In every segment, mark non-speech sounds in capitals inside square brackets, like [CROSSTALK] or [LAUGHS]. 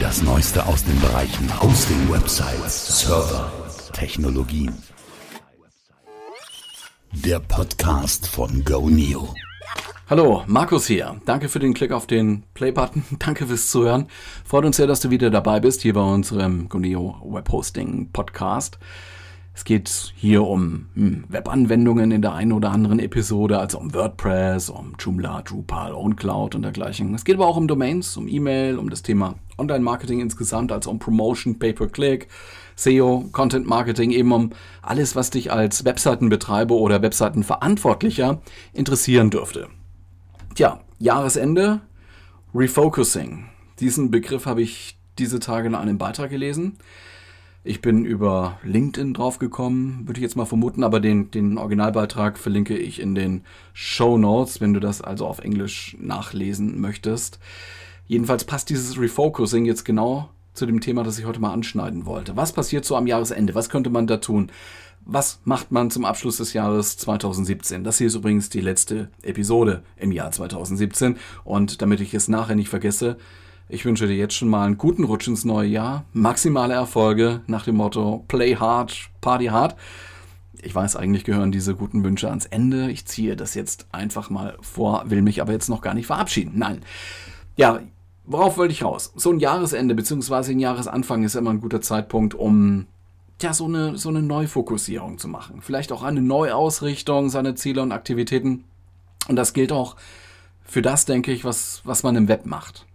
Das Neueste aus den Bereichen Hosting, Websites, Server, Technologien. Der Podcast von GoNeo. Hallo, Markus hier. Danke für den Klick auf den Play-Button. [LAUGHS] Danke fürs Zuhören. Freut uns sehr, dass du wieder dabei bist hier bei unserem GoNeo Webhosting Podcast. Es geht hier um hm, Webanwendungen in der einen oder anderen Episode, also um WordPress, um Joomla, Drupal, OwnCloud und dergleichen. Es geht aber auch um Domains, um E-Mail, um das Thema Online-Marketing insgesamt, also um Promotion, Pay-per-Click, SEO, Content Marketing, eben um alles, was dich als Webseitenbetreiber oder Webseitenverantwortlicher interessieren dürfte. Tja, Jahresende, Refocusing. Diesen Begriff habe ich diese Tage in einem Beitrag gelesen. Ich bin über LinkedIn draufgekommen, würde ich jetzt mal vermuten, aber den, den Originalbeitrag verlinke ich in den Show Notes, wenn du das also auf Englisch nachlesen möchtest. Jedenfalls passt dieses Refocusing jetzt genau zu dem Thema, das ich heute mal anschneiden wollte. Was passiert so am Jahresende? Was könnte man da tun? Was macht man zum Abschluss des Jahres 2017? Das hier ist übrigens die letzte Episode im Jahr 2017 und damit ich es nachher nicht vergesse, ich wünsche dir jetzt schon mal einen guten Rutsch ins neue Jahr, maximale Erfolge nach dem Motto Play hard, Party hard. Ich weiß, eigentlich gehören diese guten Wünsche ans Ende. Ich ziehe das jetzt einfach mal vor, will mich aber jetzt noch gar nicht verabschieden. Nein. Ja, worauf wollte ich raus? So ein Jahresende bzw. ein Jahresanfang ist immer ein guter Zeitpunkt, um ja, so eine, so eine Neufokussierung zu machen. Vielleicht auch eine Neuausrichtung seiner Ziele und Aktivitäten. Und das gilt auch für das, denke ich, was, was man im Web macht.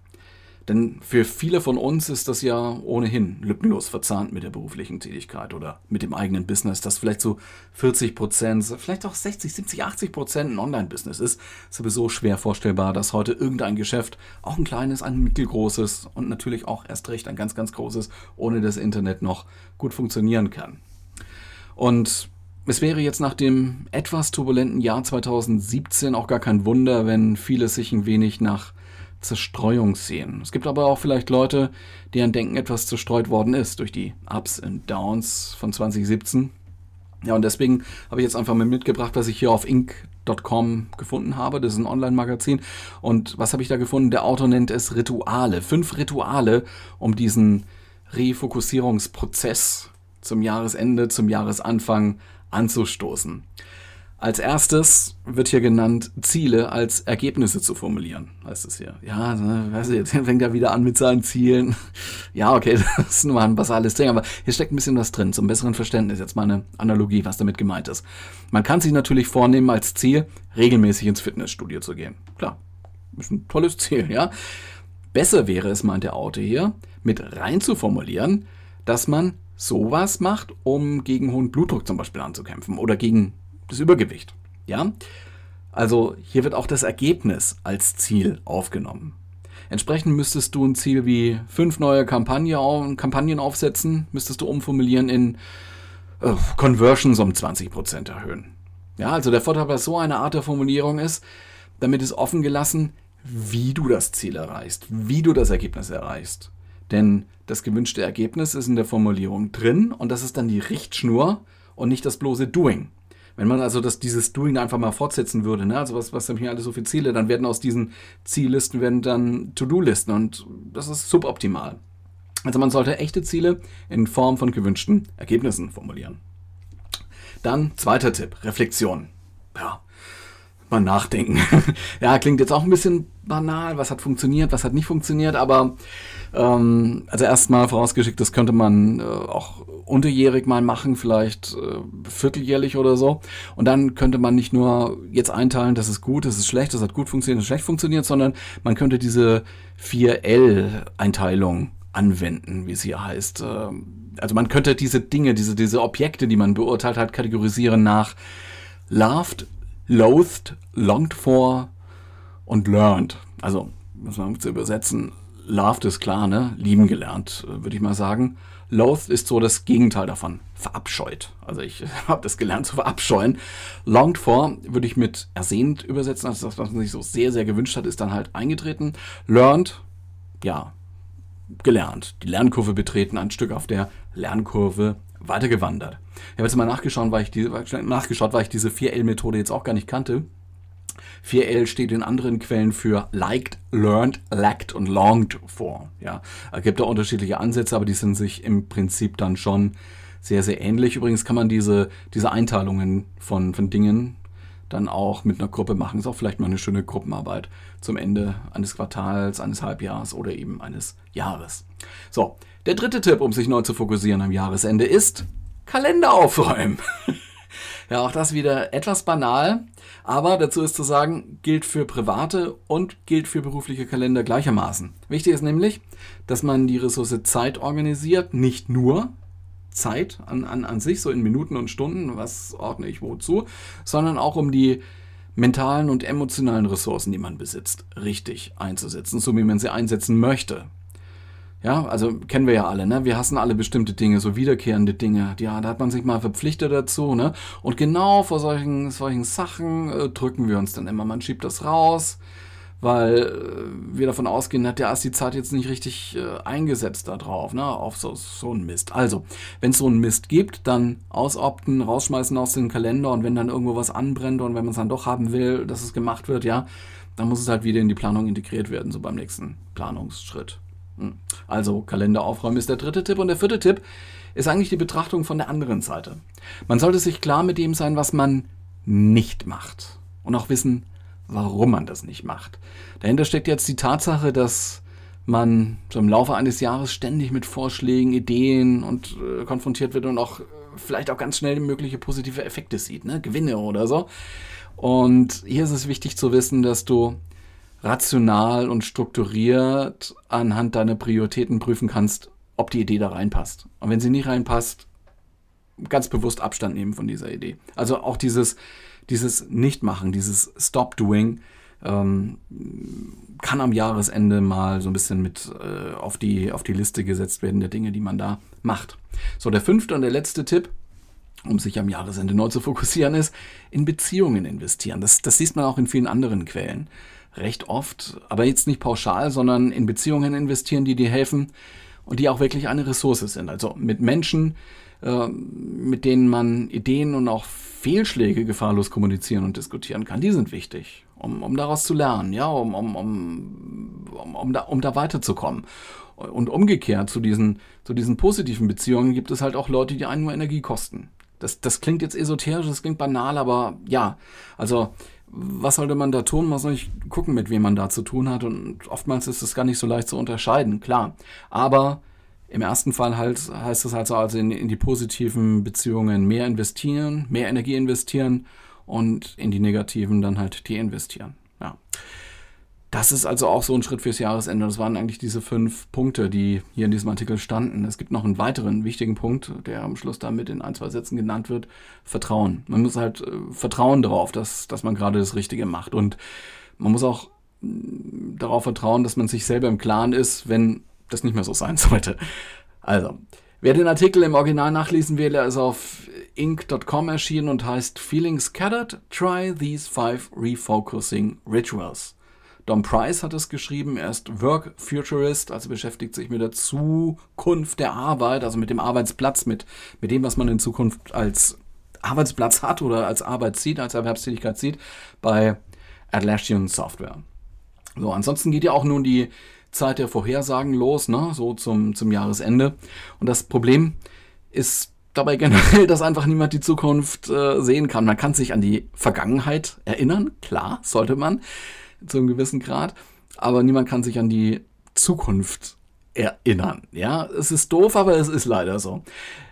Denn für viele von uns ist das ja ohnehin lückenlos verzahnt mit der beruflichen Tätigkeit oder mit dem eigenen Business, das vielleicht so 40 Prozent, vielleicht auch 60, 70, 80 Prozent ein Online-Business ist. Sowieso schwer vorstellbar, dass heute irgendein Geschäft, auch ein kleines, ein mittelgroßes und natürlich auch erst recht ein ganz, ganz großes, ohne das Internet noch gut funktionieren kann. Und es wäre jetzt nach dem etwas turbulenten Jahr 2017 auch gar kein Wunder, wenn viele sich ein wenig nach Zerstreuung sehen. Es gibt aber auch vielleicht Leute, deren Denken etwas zerstreut worden ist durch die Ups und Downs von 2017. Ja, und deswegen habe ich jetzt einfach mal mitgebracht, was ich hier auf Inc.com gefunden habe. Das ist ein Online-Magazin. Und was habe ich da gefunden? Der Autor nennt es Rituale. Fünf Rituale, um diesen Refokussierungsprozess zum Jahresende, zum Jahresanfang anzustoßen. Als erstes wird hier genannt, Ziele als Ergebnisse zu formulieren, heißt es hier. Ja, ne, weißt du, jetzt fängt er wieder an mit seinen Zielen. Ja, okay, [LAUGHS] das ist nur ein basales Ding, aber hier steckt ein bisschen was drin, zum besseren Verständnis. Jetzt mal eine Analogie, was damit gemeint ist. Man kann sich natürlich vornehmen als Ziel, regelmäßig ins Fitnessstudio zu gehen. Klar, ist ein tolles Ziel, ja. Besser wäre es, meint der Autor hier, mit rein zu formulieren, dass man sowas macht, um gegen hohen Blutdruck zum Beispiel anzukämpfen oder gegen das Übergewicht. Ja? Also hier wird auch das Ergebnis als Ziel aufgenommen. Entsprechend müsstest du ein Ziel wie fünf neue Kampagne, Kampagnen aufsetzen, müsstest du umformulieren in äh, Conversions um 20% erhöhen. Ja, also der Vorteil bei so einer Art der Formulierung ist, damit ist offen gelassen, wie du das Ziel erreichst, wie du das Ergebnis erreichst. Denn das gewünschte Ergebnis ist in der Formulierung drin und das ist dann die Richtschnur und nicht das bloße Doing. Wenn man also das, dieses Doing einfach mal fortsetzen würde, ne? also was, was haben hier alles so viele Ziele, dann werden aus diesen Ziellisten werden dann To-Do-Listen und das ist suboptimal. Also man sollte echte Ziele in Form von gewünschten Ergebnissen formulieren. Dann zweiter Tipp, Reflexion. Ja, mal nachdenken. [LAUGHS] ja, klingt jetzt auch ein bisschen banal, was hat funktioniert, was hat nicht funktioniert, aber ähm, also erstmal vorausgeschickt, das könnte man äh, auch unterjährig mal machen, vielleicht äh, vierteljährlich oder so. Und dann könnte man nicht nur jetzt einteilen, das ist gut, das ist schlecht, das hat gut funktioniert, das ist schlecht funktioniert, sondern man könnte diese 4L-Einteilung anwenden, wie es hier heißt. Ähm, also man könnte diese Dinge, diese, diese Objekte, die man beurteilt hat, kategorisieren nach loved, loathed, longed for und learned. Also, muss man zu übersetzen, loved ist klar, ne? Lieben gelernt, äh, würde ich mal sagen. Loathed ist so das Gegenteil davon. Verabscheut. Also ich [LAUGHS] habe das gelernt zu verabscheuen. Longed for würde ich mit ersehnt übersetzen. Also das, was man sich so sehr, sehr gewünscht hat, ist dann halt eingetreten. Learned, ja, gelernt. Die Lernkurve betreten, ein Stück auf der Lernkurve weitergewandert. Ich habe jetzt mal nachgeschaut, weil ich, die, nachgeschaut, weil ich diese 4L-Methode jetzt auch gar nicht kannte. 4L steht in anderen Quellen für liked, learned, lacked und longed vor. Ja, es gibt da unterschiedliche Ansätze, aber die sind sich im Prinzip dann schon sehr, sehr ähnlich. Übrigens kann man diese, diese Einteilungen von, von Dingen dann auch mit einer Gruppe machen. Ist auch vielleicht mal eine schöne Gruppenarbeit zum Ende eines Quartals, eines Halbjahres oder eben eines Jahres. So, der dritte Tipp, um sich neu zu fokussieren am Jahresende, ist Kalender aufräumen. [LAUGHS] ja, auch das wieder etwas banal, aber dazu ist zu sagen, gilt für private und gilt für berufliche Kalender gleichermaßen. Wichtig ist nämlich, dass man die Ressource Zeit organisiert, nicht nur Zeit an, an, an sich, so in Minuten und Stunden, was ordne ich wozu, sondern auch um die mentalen und emotionalen Ressourcen, die man besitzt, richtig einzusetzen, so wie man sie einsetzen möchte. Ja, also kennen wir ja alle, ne? Wir hassen alle bestimmte Dinge, so wiederkehrende Dinge. Ja, da hat man sich mal verpflichtet dazu, ne? Und genau vor solchen, solchen Sachen äh, drücken wir uns dann immer. Man schiebt das raus, weil äh, wir davon ausgehen, da ist die Zeit jetzt nicht richtig äh, eingesetzt darauf, ne? Auf so, so einen Mist. Also, wenn es so einen Mist gibt, dann ausopten, rausschmeißen aus dem Kalender und wenn dann irgendwo was anbrennt und wenn man es dann doch haben will, dass es gemacht wird, ja, dann muss es halt wieder in die Planung integriert werden, so beim nächsten Planungsschritt. Hm. Also Kalender aufräumen ist der dritte Tipp. Und der vierte Tipp ist eigentlich die Betrachtung von der anderen Seite. Man sollte sich klar mit dem sein, was man nicht macht. Und auch wissen, warum man das nicht macht. Dahinter steckt jetzt die Tatsache, dass man so im Laufe eines Jahres ständig mit Vorschlägen, Ideen und äh, konfrontiert wird und auch äh, vielleicht auch ganz schnell mögliche positive Effekte sieht, ne? Gewinne oder so. Und hier ist es wichtig zu wissen, dass du rational und strukturiert anhand deiner Prioritäten prüfen kannst, ob die Idee da reinpasst. Und wenn sie nicht reinpasst, ganz bewusst Abstand nehmen von dieser Idee. Also auch dieses, dieses Nichtmachen, dieses Stop-Doing ähm, kann am Jahresende mal so ein bisschen mit äh, auf, die, auf die Liste gesetzt werden der Dinge, die man da macht. So, der fünfte und der letzte Tipp, um sich am Jahresende neu zu fokussieren, ist in Beziehungen investieren. Das, das liest man auch in vielen anderen Quellen recht oft, aber jetzt nicht pauschal, sondern in Beziehungen investieren, die dir helfen und die auch wirklich eine Ressource sind. Also mit Menschen, äh, mit denen man Ideen und auch Fehlschläge gefahrlos kommunizieren und diskutieren kann, die sind wichtig, um, um daraus zu lernen, ja, um, um, um, um, um, da, um da weiterzukommen. Und umgekehrt zu diesen, zu diesen positiven Beziehungen gibt es halt auch Leute, die einen nur Energie kosten. Das, das klingt jetzt esoterisch, das klingt banal, aber ja, also was sollte man da tun? Man soll nicht gucken, mit wem man da zu tun hat. Und oftmals ist es gar nicht so leicht zu unterscheiden, klar. Aber im ersten Fall halt, heißt es halt so, also in, in die positiven Beziehungen mehr investieren, mehr Energie investieren und in die negativen dann halt deinvestieren. Ja. Das ist also auch so ein Schritt fürs Jahresende. Das waren eigentlich diese fünf Punkte, die hier in diesem Artikel standen. Es gibt noch einen weiteren wichtigen Punkt, der am Schluss damit in ein, zwei Sätzen genannt wird. Vertrauen. Man muss halt äh, vertrauen darauf, dass, dass man gerade das Richtige macht. Und man muss auch mm, darauf vertrauen, dass man sich selber im Klaren ist, wenn das nicht mehr so sein [LAUGHS] sollte. Also, wer den Artikel im Original nachlesen will, er ist auf inc.com erschienen und heißt Feeling Scattered? Try these five refocusing rituals. Don Price hat es geschrieben, er ist Work Futurist, also beschäftigt sich mit der Zukunft der Arbeit, also mit dem Arbeitsplatz, mit, mit dem, was man in Zukunft als Arbeitsplatz hat oder als Arbeit sieht, als Erwerbstätigkeit sieht, bei Atlassian Software. So, ansonsten geht ja auch nun die Zeit der Vorhersagen los, ne, so zum, zum Jahresende. Und das Problem ist dabei [LAUGHS] generell, dass einfach niemand die Zukunft äh, sehen kann. Man kann sich an die Vergangenheit erinnern, klar, sollte man zu einem gewissen Grad, aber niemand kann sich an die Zukunft erinnern. Ja, es ist doof, aber es ist leider so.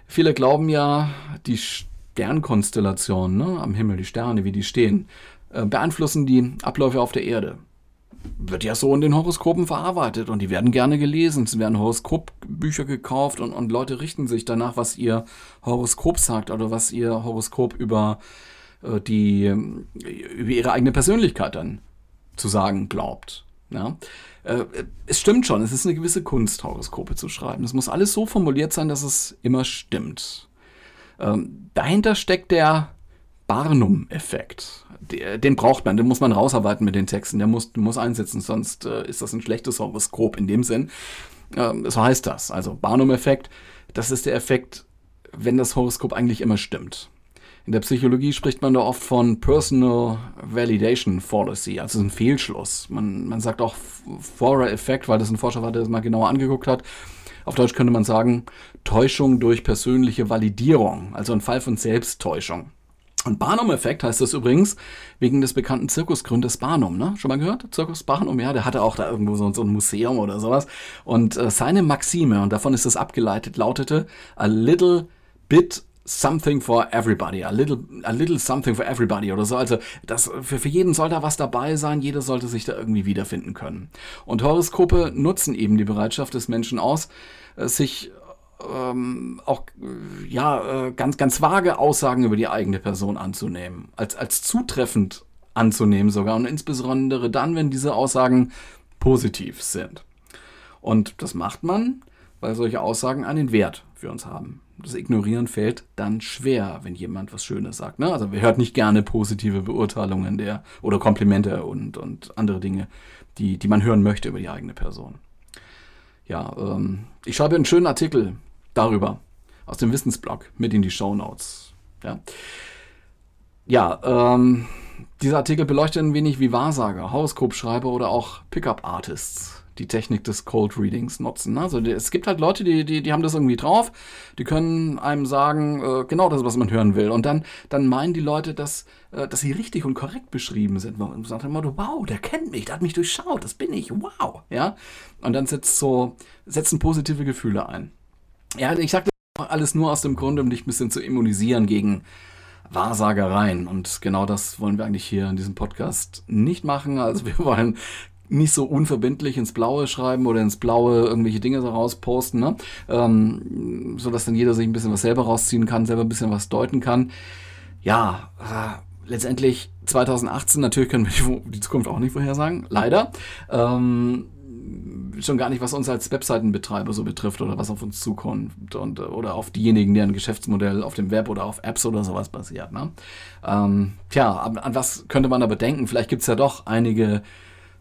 Viele glauben ja, die Sternkonstellationen ne, am Himmel, die Sterne, wie die stehen, äh, beeinflussen die Abläufe auf der Erde. Wird ja so in den Horoskopen verarbeitet und die werden gerne gelesen. Es werden Horoskopbücher gekauft und, und Leute richten sich danach, was ihr Horoskop sagt oder was ihr Horoskop über äh, die über ihre eigene Persönlichkeit dann zu sagen glaubt. Ja? Äh, es stimmt schon, es ist eine gewisse Kunst, Horoskope zu schreiben. Es muss alles so formuliert sein, dass es immer stimmt. Ähm, dahinter steckt der Barnum-Effekt. Den braucht man, den muss man rausarbeiten mit den Texten, der muss, muss einsetzen, sonst äh, ist das ein schlechtes Horoskop in dem Sinn. Ähm, so heißt das. Also Barnum-Effekt, das ist der Effekt, wenn das Horoskop eigentlich immer stimmt. In der Psychologie spricht man da oft von Personal Validation Fallacy, also ein Fehlschluss. Man, man sagt auch Forer-Effekt, weil das ein Forscher war, der das mal genauer angeguckt hat. Auf Deutsch könnte man sagen, Täuschung durch persönliche Validierung, also ein Fall von Selbsttäuschung. Und Barnum-Effekt heißt das übrigens wegen des bekannten Zirkusgründers Barnum, ne? Schon mal gehört? Zirkus Barnum, ja, der hatte auch da irgendwo so, ein Museum oder sowas. Und äh, seine Maxime, und davon ist es abgeleitet, lautete, a little bit something for everybody, a little, a little something for everybody oder so. Also das, für, für jeden soll da was dabei sein, jeder sollte sich da irgendwie wiederfinden können. Und Horoskope nutzen eben die Bereitschaft des Menschen aus, äh, sich ähm, auch ja, äh, ganz, ganz vage Aussagen über die eigene Person anzunehmen, als, als zutreffend anzunehmen sogar und insbesondere dann, wenn diese Aussagen positiv sind. Und das macht man, weil solche Aussagen einen Wert für uns haben. Das Ignorieren fällt dann schwer, wenn jemand was Schönes sagt. Ne? Also wir hört nicht gerne positive Beurteilungen der oder Komplimente und, und andere Dinge, die, die man hören möchte über die eigene Person. Ja, ähm, ich schreibe einen schönen Artikel darüber aus dem Wissensblog mit in die Show Notes. Ja, ja ähm, dieser Artikel beleuchtet ein wenig wie Wahrsager, Horoskopschreiber oder auch Pickup-Artists die Technik des Cold Readings nutzen. Also es gibt halt Leute, die, die, die haben das irgendwie drauf, die können einem sagen, äh, genau das, was man hören will. Und dann, dann meinen die Leute, dass, äh, dass sie richtig und korrekt beschrieben sind. Und sagen immer, wow, der kennt mich, der hat mich durchschaut, das bin ich, wow. Ja? Und dann setzt so, setzen positive Gefühle ein. Ja, ich sage das alles nur aus dem Grund, um dich ein bisschen zu immunisieren gegen Wahrsagereien. Und genau das wollen wir eigentlich hier in diesem Podcast nicht machen. Also wir wollen nicht so unverbindlich ins Blaue schreiben oder ins Blaue irgendwelche Dinge daraus posten, ne? ähm, sodass dann jeder sich ein bisschen was selber rausziehen kann, selber ein bisschen was deuten kann. Ja, äh, letztendlich 2018, natürlich können wir [LAUGHS] die, Zukunft auch nicht vorhersagen, leider. Ähm, schon gar nicht, was uns als Webseitenbetreiber so betrifft oder was auf uns zukommt und, oder auf diejenigen, deren Geschäftsmodell auf dem Web oder auf Apps oder sowas basiert. Ne? Ähm, tja, an, an, was könnte man aber denken? Vielleicht gibt es ja doch einige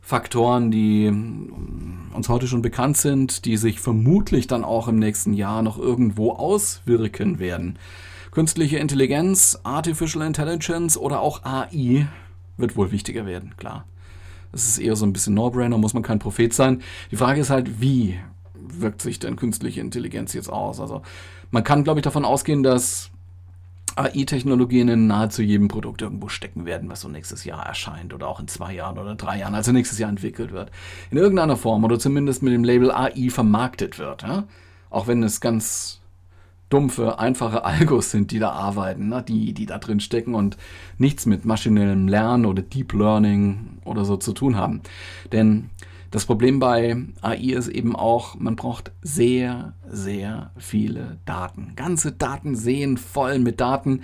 Faktoren, die uns heute schon bekannt sind, die sich vermutlich dann auch im nächsten Jahr noch irgendwo auswirken werden. Künstliche Intelligenz, Artificial Intelligence oder auch AI wird wohl wichtiger werden, klar. Das ist eher so ein bisschen No-Brainer, muss man kein Prophet sein. Die Frage ist halt, wie wirkt sich denn künstliche Intelligenz jetzt aus? Also man kann, glaube ich, davon ausgehen, dass AI-Technologien in nahezu jedem Produkt irgendwo stecken werden, was so nächstes Jahr erscheint oder auch in zwei Jahren oder drei Jahren, also nächstes Jahr entwickelt wird. In irgendeiner Form oder zumindest mit dem Label AI vermarktet wird. Ja? Auch wenn es ganz dumpfe, einfache Algos sind, die da arbeiten, ne? die, die da drin stecken und nichts mit maschinellem Lernen oder Deep Learning oder so zu tun haben. Denn das Problem bei AI ist eben auch, man braucht sehr, sehr viele Daten. Ganze Daten sehen voll mit Daten,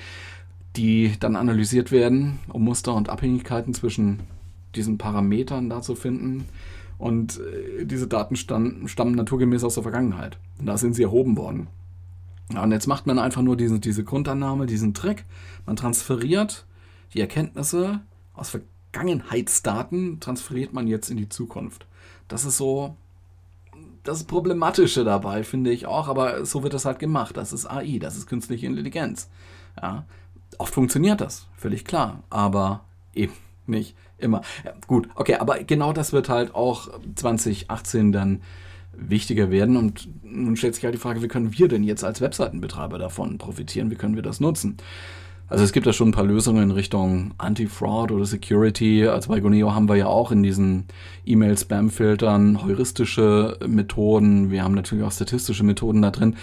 die dann analysiert werden, um Muster und Abhängigkeiten zwischen diesen Parametern da zu finden. Und äh, diese Daten stammen, naturgemäß aus der Vergangenheit. Und da sind sie erhoben worden. Und jetzt macht man einfach nur diese, diese Grundannahme, diesen Trick. Man transferiert die Erkenntnisse aus Vergangenheitsdaten, transferiert man jetzt in die Zukunft. Das ist so das Problematische dabei, finde ich auch, aber so wird das halt gemacht. Das ist AI, das ist künstliche Intelligenz. Ja, oft funktioniert das, völlig klar, aber eben nicht immer. Ja, gut, okay, aber genau das wird halt auch 2018 dann wichtiger werden und nun stellt sich halt die Frage, wie können wir denn jetzt als Webseitenbetreiber davon profitieren, wie können wir das nutzen? Also es gibt da schon ein paar Lösungen in Richtung Anti-Fraud oder Security. Also bei Goneo haben wir ja auch in diesen E-Mail-Spam-Filtern heuristische Methoden. Wir haben natürlich auch statistische Methoden da drin.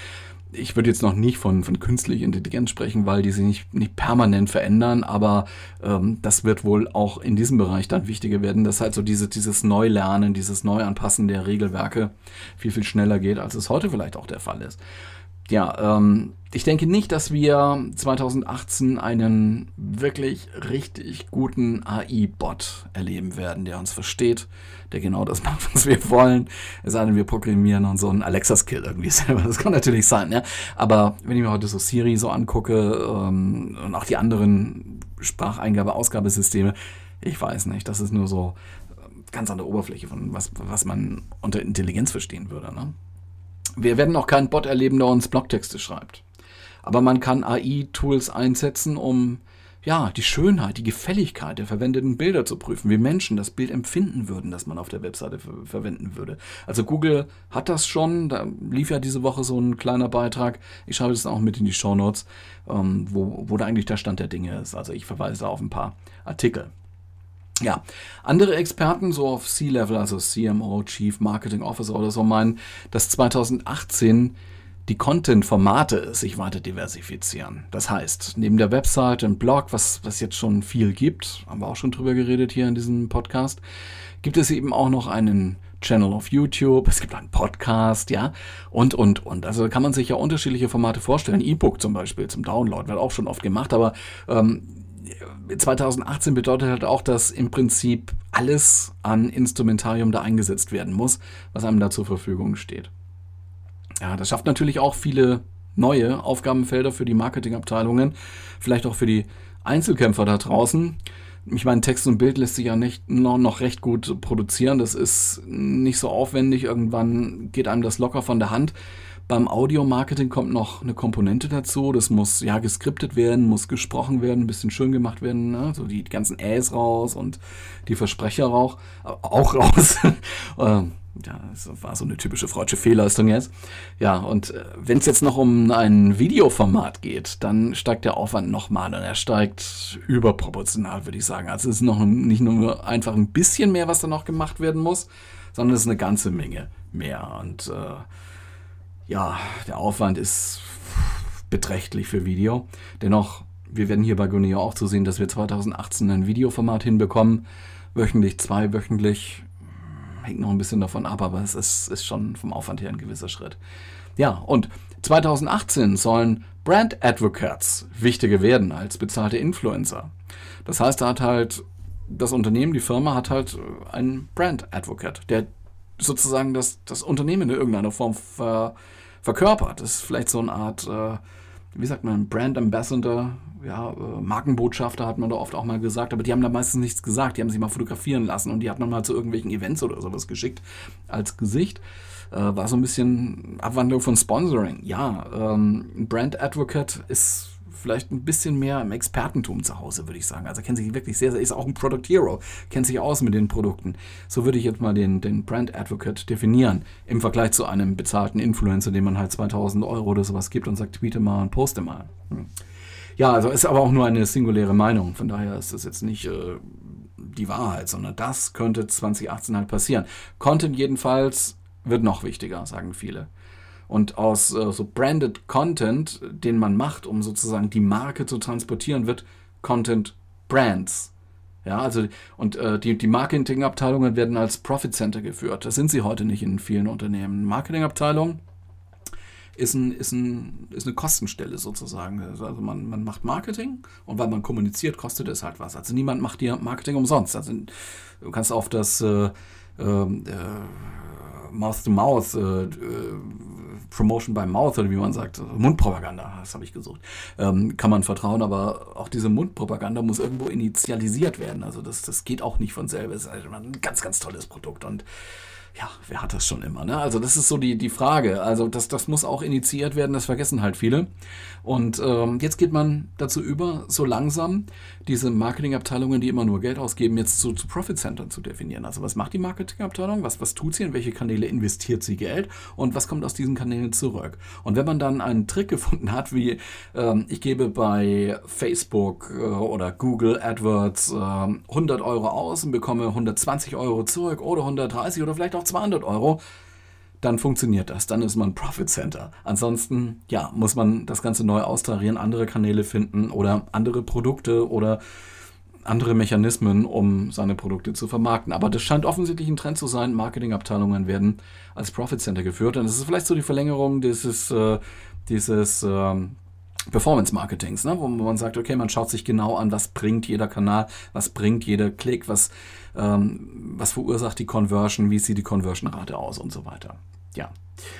Ich würde jetzt noch nicht von, von künstlicher Intelligenz sprechen, weil die sich nicht, nicht permanent verändern, aber ähm, das wird wohl auch in diesem Bereich dann wichtiger werden, dass halt so diese, dieses Neulernen, dieses Neuanpassen der Regelwerke viel, viel schneller geht, als es heute vielleicht auch der Fall ist ja, ähm, ich denke nicht, dass wir 2018 einen wirklich richtig guten AI-Bot erleben werden, der uns versteht, der genau das [LAUGHS] macht, was wir wollen. Es sei denn, wir programmieren und so einen Alexa-Skill irgendwie selber. Das kann natürlich sein, ja. Aber wenn ich mir heute so Siri so angucke ähm, und auch die anderen Spracheingabe-Ausgabesysteme, ich weiß nicht, das ist nur so ganz an der Oberfläche von was, was man unter Intelligenz verstehen würde. Ne? Wir werden auch keinen Bot erleben, der uns Blogtexte schreibt. Aber man kann AI-Tools einsetzen, um ja, die Schönheit, die Gefälligkeit der verwendeten Bilder zu prüfen, wie Menschen das Bild empfinden würden, das man auf der Webseite ver verwenden würde. Also Google hat das schon, da lief ja diese Woche so ein kleiner Beitrag, ich schreibe das auch mit in die Show Notes, ähm, wo, wo da eigentlich der Stand der Dinge ist. Also ich verweise auf ein paar Artikel. Ja, andere Experten, so auf C-Level, also CMO, Chief Marketing Officer oder so, meinen, dass 2018 die Content-Formate sich weiter diversifizieren. Das heißt, neben der Website und Blog, was, was jetzt schon viel gibt, haben wir auch schon drüber geredet hier in diesem Podcast, gibt es eben auch noch einen Channel auf YouTube, es gibt einen Podcast, ja, und, und, und. Also kann man sich ja unterschiedliche Formate vorstellen. E-Book zum Beispiel zum Download wird auch schon oft gemacht, aber ähm, 2018 bedeutet halt auch, dass im Prinzip alles an Instrumentarium da eingesetzt werden muss, was einem da zur Verfügung steht. Ja, das schafft natürlich auch viele neue Aufgabenfelder für die Marketingabteilungen, vielleicht auch für die Einzelkämpfer da draußen. Ich meine, Text und Bild lässt sich ja nicht noch, noch recht gut produzieren. Das ist nicht so aufwendig. Irgendwann geht einem das locker von der Hand. Beim Audio-Marketing kommt noch eine Komponente dazu. Das muss ja geskriptet werden, muss gesprochen werden, ein bisschen schön gemacht werden. Ne? So die ganzen Äs raus und die Versprecher auch, auch raus. [LAUGHS] Ähm, ja, das war so eine typische freudsche Fehlleistung jetzt. Ja, und äh, wenn es jetzt noch um ein Videoformat geht, dann steigt der Aufwand nochmal und er steigt überproportional, würde ich sagen. Also es ist noch nicht nur einfach ein bisschen mehr, was da noch gemacht werden muss, sondern es ist eine ganze Menge mehr. Und äh, ja, der Aufwand ist beträchtlich für Video. Dennoch, wir werden hier bei Gunio auch zu sehen, dass wir 2018 ein Videoformat hinbekommen. Wöchentlich, zweiwöchentlich hängt noch ein bisschen davon ab, aber es ist, ist schon vom Aufwand her ein gewisser Schritt. Ja, und 2018 sollen Brand Advocates wichtiger werden als bezahlte Influencer. Das heißt, da hat halt das Unternehmen, die Firma hat halt einen Brand Advocate, der sozusagen das, das Unternehmen in irgendeiner Form ver, verkörpert. Das ist vielleicht so eine Art, äh, wie sagt man, Brand Ambassador, ja, äh, Markenbotschafter hat man da oft auch mal gesagt, aber die haben da meistens nichts gesagt. Die haben sich mal fotografieren lassen und die hat man mal zu irgendwelchen Events oder sowas geschickt als Gesicht. Äh, war so ein bisschen Abwandlung von Sponsoring. Ja, ähm, Brand Advocate ist vielleicht ein bisschen mehr im Expertentum zu Hause, würde ich sagen. Also kennt sich wirklich sehr, sehr, ist auch ein Product Hero, kennt sich aus mit den Produkten. So würde ich jetzt mal den, den Brand Advocate definieren im Vergleich zu einem bezahlten Influencer, dem man halt 2000 Euro oder sowas gibt und sagt, tweete mal und poste mal. Hm. Ja, also ist aber auch nur eine singuläre Meinung. Von daher ist das jetzt nicht äh, die Wahrheit, sondern das könnte 2018 halt passieren. Content jedenfalls wird noch wichtiger, sagen viele. Und aus äh, so branded Content, den man macht, um sozusagen die Marke zu transportieren, wird Content Brands. Ja, also und äh, die, die Marketingabteilungen werden als Profit Center geführt. Das sind sie heute nicht in vielen Unternehmen. Marketingabteilung ist, ein, ist, ein, ist eine Kostenstelle sozusagen. Also man, man macht Marketing und weil man kommuniziert, kostet es halt was. Also niemand macht dir Marketing umsonst. Also du kannst auf das äh, ähm, äh, Mouth-to-Mouth, äh, äh, Promotion by Mouth oder wie man sagt, Mundpropaganda, das habe ich gesucht, ähm, kann man vertrauen, aber auch diese Mundpropaganda muss irgendwo initialisiert werden. Also das, das geht auch nicht von selber. Es ist halt ein ganz, ganz tolles Produkt und ja, wer hat das schon immer? Ne? Also das ist so die, die Frage. Also das, das muss auch initiiert werden, das vergessen halt viele. Und ähm, jetzt geht man dazu über, so langsam diese Marketingabteilungen, die immer nur Geld ausgeben, jetzt zu, zu Profit-Centern zu definieren. Also was macht die Marketingabteilung? Was, was tut sie? In welche Kanäle investiert sie Geld? Und was kommt aus diesen Kanälen zurück? Und wenn man dann einen Trick [LAUGHS] gefunden hat, wie ähm, ich gebe bei Facebook äh, oder Google AdWords äh, 100 Euro aus und bekomme 120 Euro zurück oder 130 oder vielleicht auch 200 Euro, dann funktioniert das. Dann ist man Profit Center. Ansonsten, ja, muss man das Ganze neu austarieren, andere Kanäle finden oder andere Produkte oder andere Mechanismen, um seine Produkte zu vermarkten. Aber das scheint offensichtlich ein Trend zu sein. Marketingabteilungen werden als Profit Center geführt. Und das ist vielleicht so die Verlängerung dieses, äh, dieses äh, Performance Marketings, ne? wo man sagt, okay, man schaut sich genau an, was bringt jeder Kanal, was bringt jeder Klick, was, ähm, was verursacht die Conversion, wie sieht die Conversion-Rate aus und so weiter. Ja,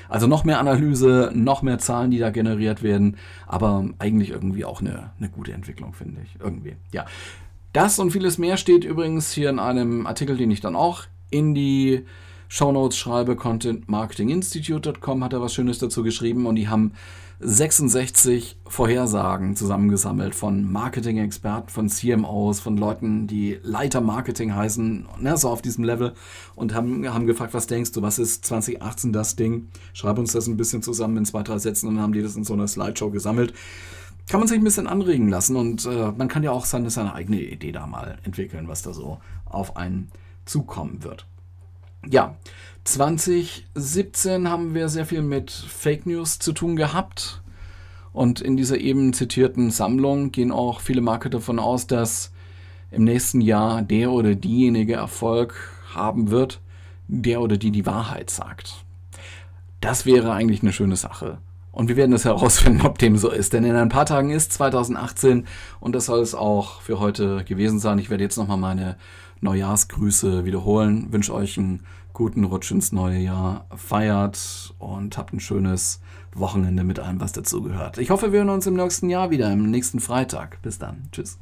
also noch mehr Analyse, noch mehr Zahlen, die da generiert werden, aber eigentlich irgendwie auch eine, eine gute Entwicklung, finde ich. Irgendwie, ja. Das und vieles mehr steht übrigens hier in einem Artikel, den ich dann auch in die Shownotes schreibe, contentmarketinginstitute.com hat er was Schönes dazu geschrieben und die haben 66 Vorhersagen zusammengesammelt von Marketing-Experten, von CMOs, von Leuten, die Leiter Marketing heißen, ne, so auf diesem Level und haben, haben gefragt, was denkst du, was ist 2018 das Ding? Schreib uns das ein bisschen zusammen in zwei, drei Sätzen und dann haben die das in so einer Slideshow gesammelt. Kann man sich ein bisschen anregen lassen und äh, man kann ja auch seine, seine eigene Idee da mal entwickeln, was da so auf einen zukommen wird. Ja, 2017 haben wir sehr viel mit Fake News zu tun gehabt. Und in dieser eben zitierten Sammlung gehen auch viele Marketer davon aus, dass im nächsten Jahr der oder diejenige Erfolg haben wird, der oder die die Wahrheit sagt. Das wäre eigentlich eine schöne Sache. Und wir werden es herausfinden, ob dem so ist. Denn in ein paar Tagen ist 2018 und das soll es auch für heute gewesen sein. Ich werde jetzt nochmal meine Neujahrsgrüße wiederholen. Wünsche euch einen guten Rutsch ins neue Jahr. Feiert und habt ein schönes Wochenende mit allem, was dazugehört. Ich hoffe, wir hören uns im nächsten Jahr wieder, im nächsten Freitag. Bis dann. Tschüss.